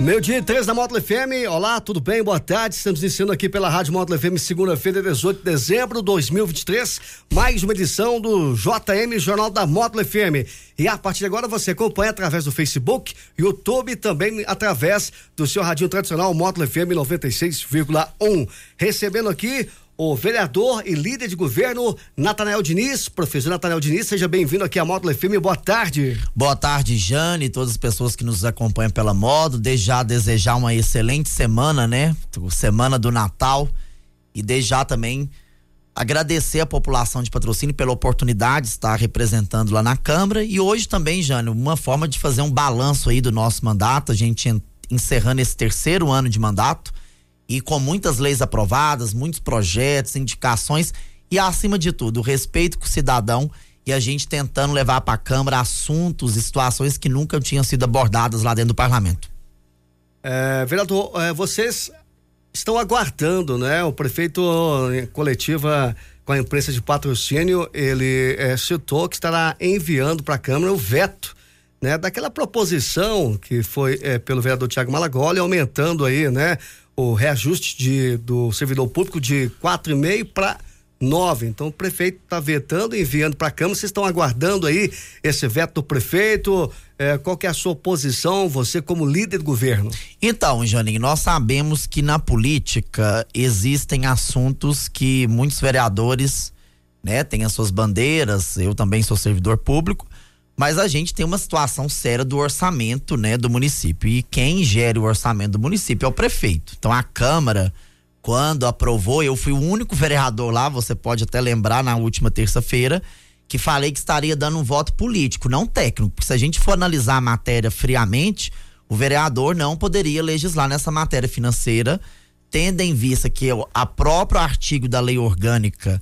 Meu dia 3 da Módulo FM. Olá, tudo bem? Boa tarde. Estamos iniciando aqui pela Rádio Módulo FM, segunda-feira, 18 de dezembro de 2023. Mais uma edição do JM Jornal da Módulo FM. E a partir de agora você acompanha através do Facebook, YouTube também através do seu radinho tradicional Módulo FM 96,1. Recebendo aqui o vereador e líder de governo Natanael Diniz. Professor Natanael Diniz, seja bem-vindo aqui à Módulo FM. Boa tarde. Boa tarde, Jane, todas as pessoas que nos acompanham pela Módulo. Desde já desejar uma excelente semana, né? Semana do Natal. E desde já também agradecer a população de patrocínio pela oportunidade de estar representando lá na Câmara. E hoje também, Jane, uma forma de fazer um balanço aí do nosso mandato, a gente encerrando esse terceiro ano de mandato e com muitas leis aprovadas, muitos projetos, indicações e acima de tudo, o respeito com o cidadão e a gente tentando levar para a Câmara assuntos e situações que nunca tinham sido abordadas lá dentro do parlamento. É, vereador, é, vocês estão aguardando, né? O prefeito coletiva com a imprensa de patrocínio, ele é, citou que estará enviando para a Câmara o veto né, daquela proposição que foi é, pelo vereador Tiago Malagoli, aumentando aí, né, o reajuste de, do servidor público de 4,5 para 9. Então o prefeito está vetando, enviando para a Câmara. Vocês estão aguardando aí esse veto do prefeito? É, qual que é a sua posição, você como líder do governo? Então, Janinho, nós sabemos que na política existem assuntos que muitos vereadores, né, têm as suas bandeiras, eu também sou servidor público, mas a gente tem uma situação séria do orçamento, né, do município. E quem gere o orçamento do município é o prefeito. Então a Câmara, quando aprovou, eu fui o único vereador lá, você pode até lembrar na última terça-feira, que falei que estaria dando um voto político, não técnico. Porque se a gente for analisar a matéria friamente, o vereador não poderia legislar nessa matéria financeira, tendo em vista que a próprio artigo da lei orgânica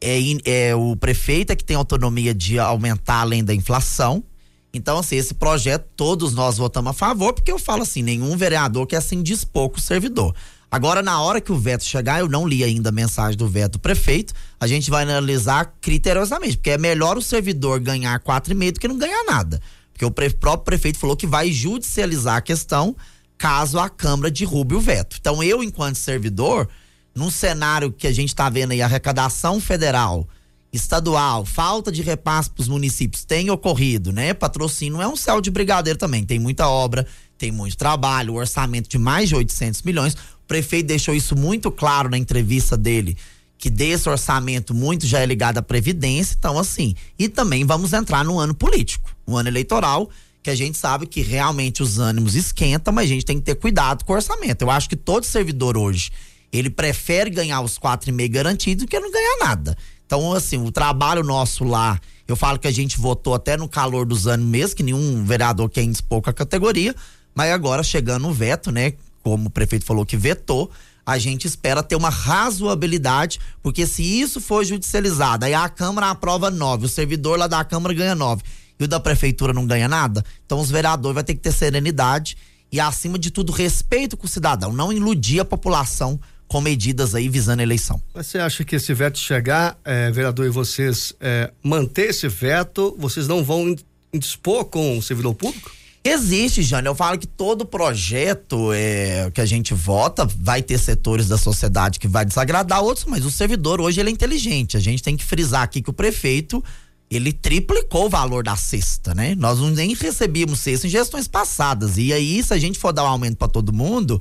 é, é o prefeito é que tem autonomia de aumentar além da inflação. Então, assim, esse projeto todos nós votamos a favor, porque eu falo assim, nenhum vereador quer se indispor com o servidor. Agora, na hora que o veto chegar, eu não li ainda a mensagem do veto do prefeito, a gente vai analisar criteriosamente, porque é melhor o servidor ganhar 4,5 do que não ganhar nada. Porque o próprio prefeito falou que vai judicializar a questão caso a Câmara derrube o veto. Então, eu, enquanto servidor, num cenário que a gente está vendo aí, arrecadação federal, estadual, falta de repasse para os municípios tem ocorrido, né? Patrocínio é um céu de brigadeiro também, tem muita obra, tem muito trabalho, orçamento de mais de 800 milhões. O prefeito deixou isso muito claro na entrevista dele, que desse orçamento muito já é ligado à previdência, então assim, e também vamos entrar no ano político, um ano eleitoral, que a gente sabe que realmente os ânimos esquentam, mas a gente tem que ter cuidado com o orçamento. Eu acho que todo servidor hoje ele prefere ganhar os quatro e meio garantidos do que não ganhar nada. Então, assim, o trabalho nosso lá, eu falo que a gente votou até no calor dos anos mesmo, que nenhum vereador quer indispor com a categoria, mas agora chegando o veto, né? Como o prefeito falou que vetou, a gente espera ter uma razoabilidade, porque se isso for judicializado, aí a Câmara aprova nove, o servidor lá da Câmara ganha nove e o da Prefeitura não ganha nada, então os vereadores vão ter que ter serenidade e, acima de tudo, respeito com o cidadão, não iludir a população com medidas aí visando a eleição. Mas você acha que esse veto chegar, é, vereador, e vocês é, manter esse veto, vocês não vão dispor com o servidor público? Existe, Jane. Eu falo que todo projeto é, que a gente vota vai ter setores da sociedade que vai desagradar outros, mas o servidor hoje ele é inteligente. A gente tem que frisar aqui que o prefeito ele triplicou o valor da cesta, né? Nós nem recebíamos cesta em gestões passadas. E aí, se a gente for dar um aumento para todo mundo,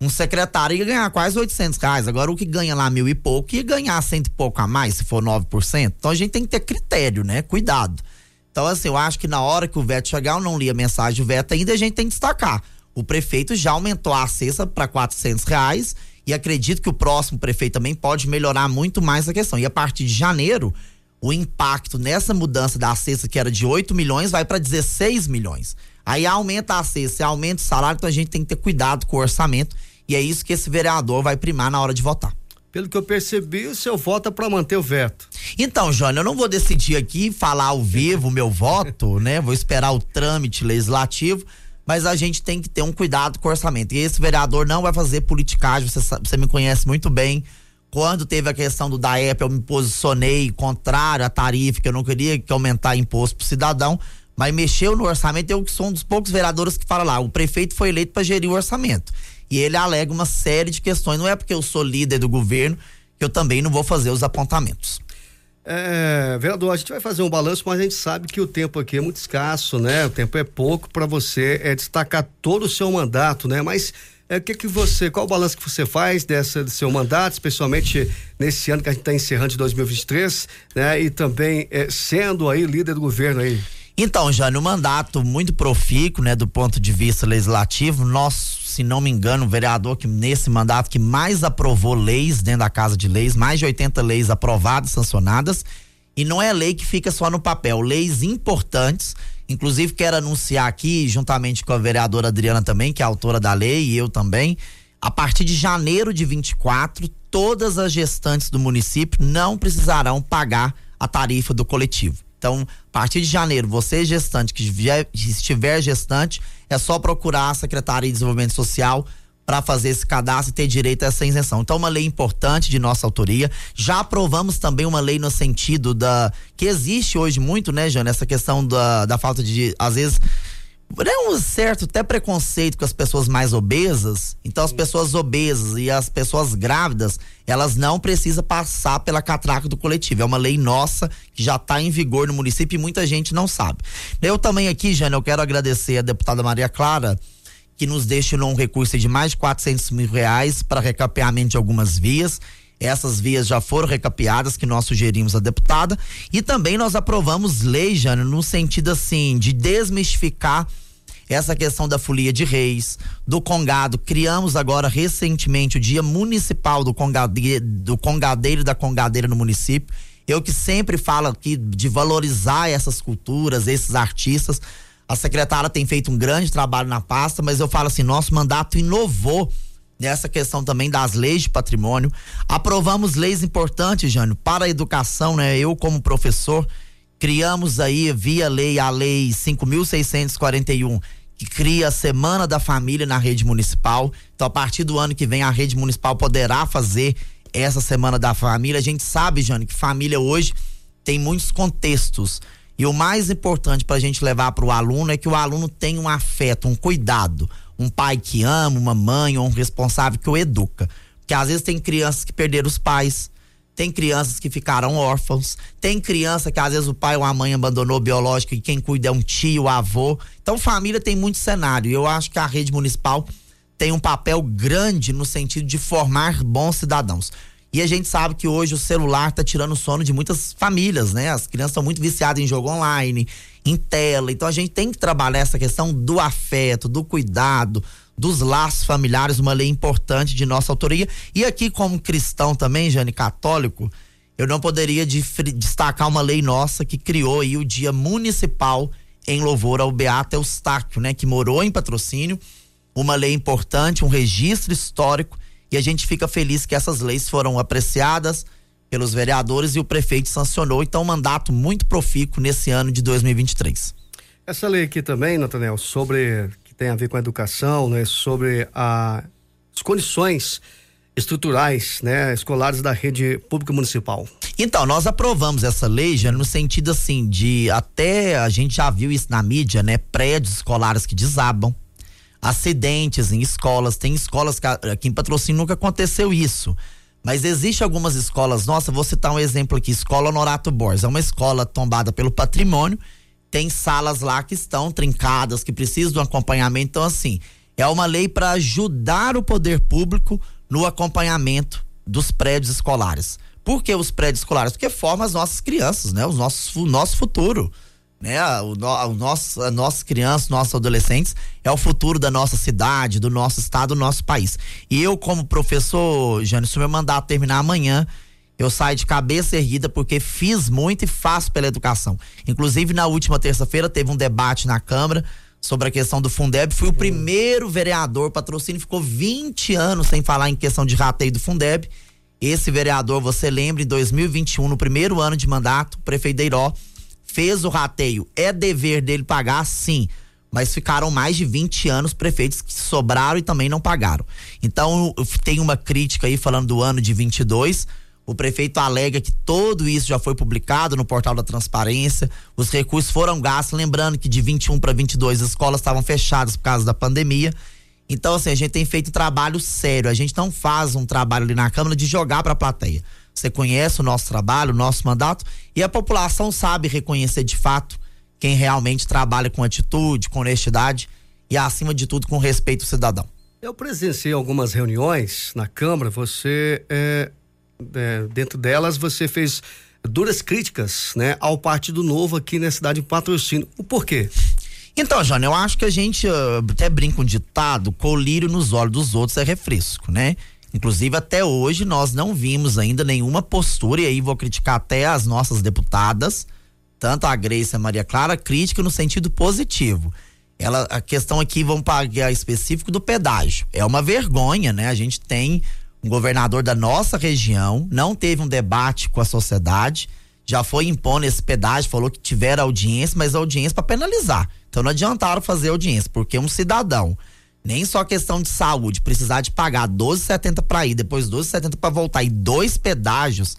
um secretário ia ganhar quase 800 reais. Agora, o que ganha lá mil e pouco ia ganhar cento e pouco a mais, se for 9%. Então, a gente tem que ter critério, né? Cuidado. Então, assim, eu acho que na hora que o veto chegar, eu não li a mensagem do veto ainda, a gente tem que destacar. O prefeito já aumentou a cesta para 400 reais e acredito que o próximo prefeito também pode melhorar muito mais a questão. E a partir de janeiro, o impacto nessa mudança da cesta, que era de 8 milhões, vai para 16 milhões. Aí aumenta a cesta, aumenta o salário, então a gente tem que ter cuidado com o orçamento e é isso que esse vereador vai primar na hora de votar. Pelo que eu percebi, o seu voto é para manter o veto. Então, Jônio, eu não vou decidir aqui falar ao vivo o meu voto, né? Vou esperar o trâmite legislativo, mas a gente tem que ter um cuidado com o orçamento. E esse vereador não vai fazer politicagem, você, você me conhece muito bem. Quando teve a questão do DAEP, eu me posicionei contrário à tarifa, que eu não queria que aumentar imposto pro cidadão, mas mexeu no orçamento. Eu sou um dos poucos vereadores que fala lá, o prefeito foi eleito para gerir o orçamento. E ele alega uma série de questões. Não é porque eu sou líder do governo que eu também não vou fazer os apontamentos. É, vereador, a gente vai fazer um balanço, mas a gente sabe que o tempo aqui é muito escasso, né? O tempo é pouco para você é, destacar todo o seu mandato, né? Mas é, o que que você, qual o balanço que você faz dessa do seu mandato, especialmente nesse ano que a gente está encerrando de 2023, né? E também é, sendo aí líder do governo aí. Então, Jânio, um mandato muito profícuo, né, do ponto de vista legislativo. Nós, se não me engano, o vereador que nesse mandato que mais aprovou leis dentro da Casa de Leis, mais de 80 leis aprovadas, sancionadas. E não é lei que fica só no papel, leis importantes. Inclusive, quero anunciar aqui, juntamente com a vereadora Adriana também, que é autora da lei, e eu também, a partir de janeiro de 24, todas as gestantes do município não precisarão pagar a tarifa do coletivo. Então, a partir de janeiro, você gestante que estiver gestante, é só procurar a Secretaria de Desenvolvimento Social para fazer esse cadastro e ter direito a essa isenção. Então, uma lei importante de nossa autoria. Já aprovamos também uma lei no sentido da. que existe hoje muito, né, Jane? Essa questão da, da falta de. às vezes é um certo até preconceito com as pessoas mais obesas. Então, as pessoas obesas e as pessoas grávidas, elas não precisam passar pela catraca do coletivo. É uma lei nossa que já está em vigor no município e muita gente não sabe. Eu também aqui, Jane, eu quero agradecer a deputada Maria Clara, que nos destinou um recurso de mais de 400 mil reais para recapeamento de algumas vias. Essas vias já foram recapeadas, que nós sugerimos à deputada. E também nós aprovamos lei, Jane, no sentido assim, de desmistificar essa questão da folia de reis, do congado. Criamos agora recentemente o Dia Municipal do, congade, do Congadeiro e da Congadeira no município. Eu que sempre falo aqui de valorizar essas culturas, esses artistas. A secretária tem feito um grande trabalho na pasta, mas eu falo assim: nosso mandato inovou nessa questão também das leis de patrimônio. Aprovamos leis importantes, Jânio, para a educação, né? Eu, como professor, criamos aí, via lei, a lei 5.641 que cria a Semana da Família na rede municipal. Então, a partir do ano que vem, a rede municipal poderá fazer essa Semana da Família. A gente sabe, Jane, que família hoje tem muitos contextos. E o mais importante para a gente levar para o aluno é que o aluno tenha um afeto, um cuidado. Um pai que ama, uma mãe ou um responsável que o educa. Porque às vezes tem crianças que perderam os pais, tem crianças que ficaram órfãos, tem criança que às vezes o pai ou a mãe abandonou biológico e quem cuida é um tio, avô. Então família tem muito cenário. Eu acho que a rede municipal tem um papel grande no sentido de formar bons cidadãos. E a gente sabe que hoje o celular está tirando o sono de muitas famílias, né? As crianças estão muito viciadas em jogo online, em tela. Então a gente tem que trabalhar essa questão do afeto, do cuidado, dos laços familiares, uma lei importante de nossa autoria. E aqui, como cristão também, Jane, católico, eu não poderia destacar uma lei nossa que criou aí o Dia Municipal em louvor ao Beato Eustáquio, né? Que morou em patrocínio. Uma lei importante, um registro histórico. E a gente fica feliz que essas leis foram apreciadas pelos vereadores e o prefeito sancionou. Então, um mandato muito profícuo nesse ano de 2023. Essa lei aqui também, Natanel, sobre tem a ver com a educação, né, sobre a, as condições estruturais, né, escolares da rede pública municipal. Então, nós aprovamos essa lei já no sentido assim de até a gente já viu isso na mídia, né, prédios escolares que desabam, acidentes em escolas, tem escolas que aqui em Patrocínio nunca aconteceu isso. Mas existe algumas escolas, nossa, vou citar um exemplo aqui, Escola Norato Borges, é uma escola tombada pelo patrimônio tem salas lá que estão trincadas, que precisam de um acompanhamento. Então, assim, é uma lei para ajudar o poder público no acompanhamento dos prédios escolares. Por que os prédios escolares? Porque formam as nossas crianças, né? O nosso futuro. Né? O, o nosso, as nossas crianças, nossos adolescentes é o futuro da nossa cidade, do nosso estado, do nosso país. E eu, como professor, Jânio, se o meu mandato terminar amanhã, eu saio de cabeça erguida porque fiz muito e faço pela educação. Inclusive, na última terça-feira teve um debate na Câmara sobre a questão do Fundeb. Fui o primeiro vereador patrocínio, ficou 20 anos sem falar em questão de rateio do Fundeb. Esse vereador, você lembra, em 2021, no primeiro ano de mandato, o prefeito Deiró fez o rateio. É dever dele pagar, sim. Mas ficaram mais de 20 anos prefeitos que sobraram e também não pagaram. Então, tem uma crítica aí falando do ano de 22. O prefeito alega que tudo isso já foi publicado no portal da transparência. Os recursos foram gastos. Lembrando que de 21 para 22 as escolas estavam fechadas por causa da pandemia. Então, assim, a gente tem feito trabalho sério. A gente não faz um trabalho ali na Câmara de jogar para a plateia. Você conhece o nosso trabalho, o nosso mandato, e a população sabe reconhecer de fato quem realmente trabalha com atitude, com honestidade e, acima de tudo, com respeito ao cidadão. Eu presenciei algumas reuniões na Câmara, você, é, é, dentro delas, você fez duras críticas né, ao Partido Novo aqui na cidade de Patrocínio. O porquê? Então, Jônia, eu acho que a gente uh, até brinca um ditado: colírio nos olhos dos outros é refresco, né? Inclusive, até hoje, nós não vimos ainda nenhuma postura, e aí vou criticar até as nossas deputadas, tanto a Grace e a Maria Clara, crítica no sentido positivo. Ela, a questão aqui, vamos pagar específico do pedágio. É uma vergonha, né? A gente tem um governador da nossa região, não teve um debate com a sociedade, já foi impondo esse pedágio, falou que tiveram audiência, mas audiência para penalizar. Então não adiantaram fazer audiência, porque um cidadão, nem só questão de saúde, precisar de pagar 12,70 para ir, depois 12,70 para voltar e dois pedágios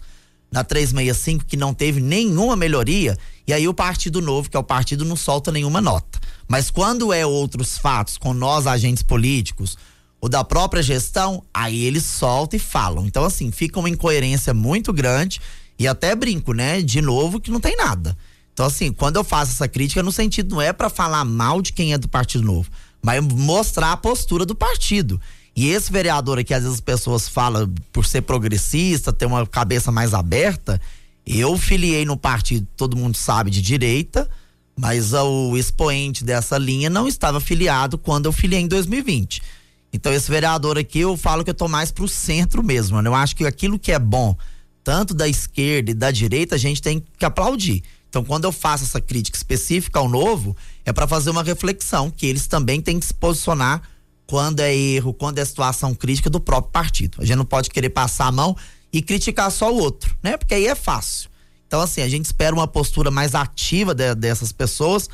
na 365 que não teve nenhuma melhoria, e aí o Partido Novo, que é o partido, não solta nenhuma nota. Mas quando é outros fatos com nós agentes políticos, ou da própria gestão, aí eles soltam e falam. Então assim, fica uma incoerência muito grande e até brinco, né, de novo que não tem nada. Então, assim, quando eu faço essa crítica, no sentido não é para falar mal de quem é do Partido Novo, mas mostrar a postura do partido. E esse vereador aqui, às vezes as pessoas falam por ser progressista, ter uma cabeça mais aberta. Eu filiei no partido, todo mundo sabe, de direita, mas o expoente dessa linha não estava filiado quando eu filiei em 2020. Então, esse vereador aqui, eu falo que eu tô mais pro centro mesmo. Né? Eu acho que aquilo que é bom, tanto da esquerda e da direita, a gente tem que aplaudir. Então, quando eu faço essa crítica específica ao novo, é para fazer uma reflexão que eles também têm que se posicionar quando é erro, quando é situação crítica do próprio partido. A gente não pode querer passar a mão e criticar só o outro, né? Porque aí é fácil. Então, assim, a gente espera uma postura mais ativa de, dessas pessoas,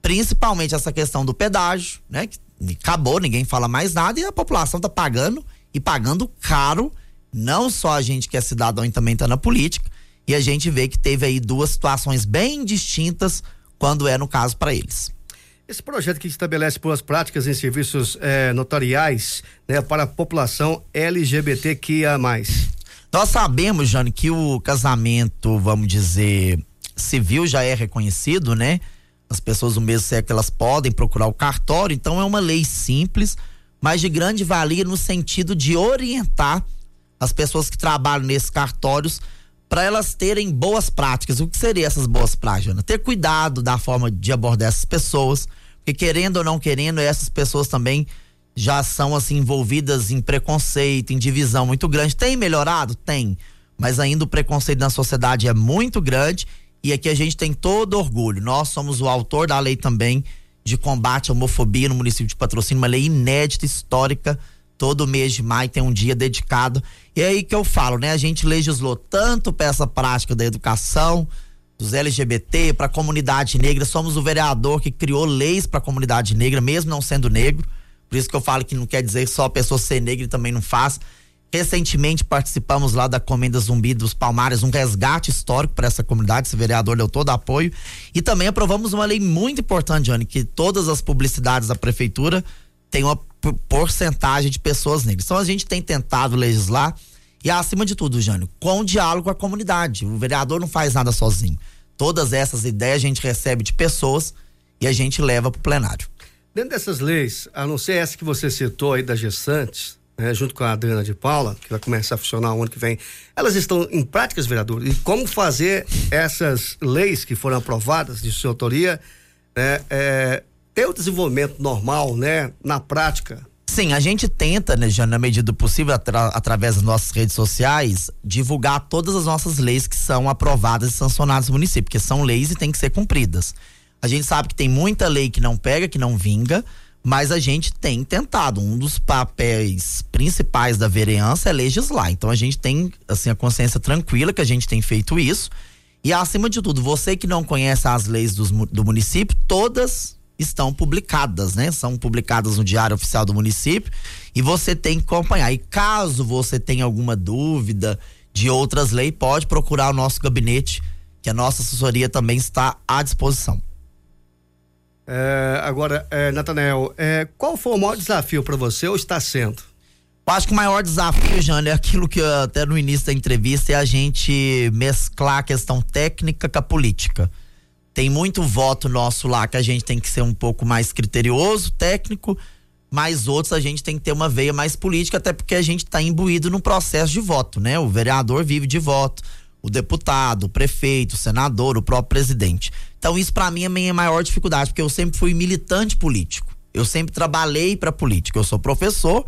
principalmente essa questão do pedágio, né? Que acabou, ninguém fala mais nada e a população tá pagando e pagando caro. Não só a gente que é cidadão e também tá na política, e a gente vê que teve aí duas situações bem distintas quando é no caso para eles. Esse projeto que estabelece boas práticas em serviços eh, notariais né, para a população LGBTQIA. Nós sabemos, Jane, que o casamento, vamos dizer, civil já é reconhecido, né? As pessoas do mesmo sexo elas podem procurar o cartório, então é uma lei simples, mas de grande valia no sentido de orientar as pessoas que trabalham nesses cartórios para elas terem boas práticas. O que seriam essas boas práticas, Ana? Ter cuidado da forma de abordar essas pessoas, porque querendo ou não querendo, essas pessoas também já são assim envolvidas em preconceito, em divisão muito grande. Tem melhorado? Tem. Mas ainda o preconceito na sociedade é muito grande e aqui a gente tem todo orgulho. Nós somos o autor da lei também de combate à homofobia no município de Patrocínio, uma lei inédita, histórica, Todo mês de maio tem um dia dedicado. E é aí que eu falo, né? A gente legislou tanto para essa prática da educação, dos LGBT, para a comunidade negra. Somos o vereador que criou leis para a comunidade negra, mesmo não sendo negro. Por isso que eu falo que não quer dizer só a pessoa ser negra e também não faz. Recentemente participamos lá da Comenda Zumbi dos Palmares, um resgate histórico para essa comunidade. Esse vereador deu todo apoio. E também aprovamos uma lei muito importante, Johnny, que todas as publicidades da prefeitura tem uma porcentagem de pessoas negras. Então a gente tem tentado legislar e acima de tudo, Jânio, com diálogo com a comunidade. O vereador não faz nada sozinho. Todas essas ideias a gente recebe de pessoas e a gente leva para o plenário. Dentro dessas leis, a não ser essa que você citou aí das gestantes, né, junto com a Adriana de Paula, que vai começar a funcionar o ano que vem, elas estão em práticas, vereador? E como fazer essas leis que foram aprovadas de sua autoria né, é, ter o desenvolvimento normal, né, na prática? Sim, a gente tenta, né, já na medida do possível, atra através das nossas redes sociais, divulgar todas as nossas leis que são aprovadas e sancionadas no município, porque são leis e têm que ser cumpridas. A gente sabe que tem muita lei que não pega, que não vinga, mas a gente tem tentado. Um dos papéis principais da vereança é legislar. Então a gente tem assim a consciência tranquila que a gente tem feito isso. E acima de tudo, você que não conhece as leis dos, do município, todas estão publicadas, né? São publicadas no Diário Oficial do município e você tem que acompanhar. E caso você tenha alguma dúvida de outras leis, pode procurar o nosso gabinete, que a nossa assessoria também está à disposição. É, agora, é, Natanel, é, qual foi o maior desafio para você ou está sendo? Eu acho que o maior desafio, Jânio, é aquilo que até no início da entrevista é a gente mesclar a questão técnica com a política. Tem muito voto nosso lá que a gente tem que ser um pouco mais criterioso, técnico, mas outros a gente tem que ter uma veia mais política, até porque a gente está imbuído no processo de voto, né? O vereador vive de voto, o deputado, o prefeito, o senador, o próprio presidente. Então isso para mim é a minha maior dificuldade, porque eu sempre fui militante político. Eu sempre trabalhei para política. Eu sou professor,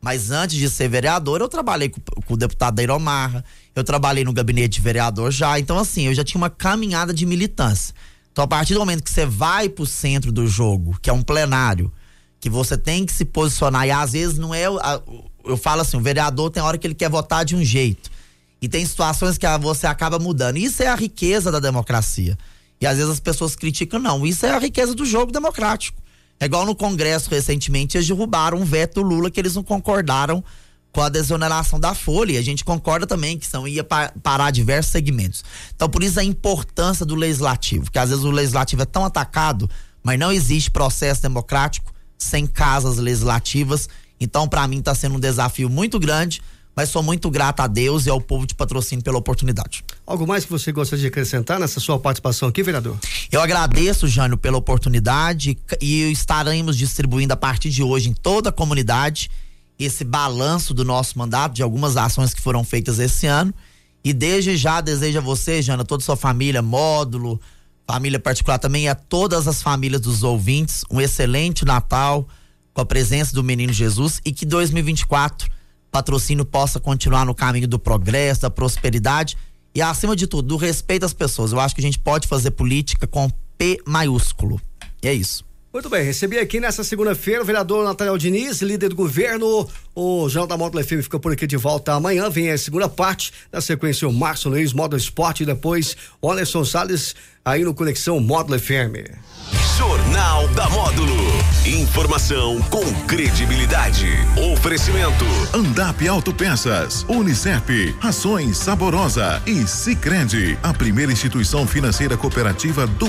mas antes de ser vereador, eu trabalhei com, com o deputado Dairo Marra, eu trabalhei no gabinete de vereador já. Então assim, eu já tinha uma caminhada de militância. Então a partir do momento que você vai pro centro do jogo, que é um plenário, que você tem que se posicionar e às vezes não é eu falo assim, o vereador tem hora que ele quer votar de um jeito. E tem situações que você acaba mudando. Isso é a riqueza da democracia. E às vezes as pessoas criticam, não. Isso é a riqueza do jogo democrático. É igual no Congresso recentemente, eles derrubaram um veto Lula que eles não concordaram com a desoneração da folha. E a gente concorda também que são ia parar diversos segmentos. Então, por isso a importância do legislativo, que às vezes o legislativo é tão atacado, mas não existe processo democrático sem casas legislativas. Então, para mim, está sendo um desafio muito grande mas sou muito grato a Deus e ao povo de patrocínio pela oportunidade. Algo mais que você gostaria de acrescentar nessa sua participação aqui, vereador? Eu agradeço, Jânio, pela oportunidade e estaremos distribuindo a partir de hoje em toda a comunidade esse balanço do nosso mandato, de algumas ações que foram feitas esse ano. E desde já desejo a você, Jana, toda a sua família, módulo, família particular também, e a todas as famílias dos ouvintes, um excelente Natal com a presença do Menino Jesus e que 2024 patrocínio possa continuar no caminho do progresso, da prosperidade e, acima de tudo, do respeito às pessoas. Eu acho que a gente pode fazer política com P maiúsculo. E é isso. Muito bem, recebi aqui nessa segunda-feira o vereador Nathaniel Diniz, líder do governo. O Jornal da Módulo FM fica por aqui de volta amanhã. Vem a segunda parte, na sequência o Márcio Luiz, Módulo Esporte, e depois o Anderson Salles, aí no Conexão Módulo FM. Jornal da Módulo. Informação com credibilidade. Oferecimento. Andap Autopeças, Unicep, Rações Saborosa e Sicredi, a primeira instituição financeira cooperativa do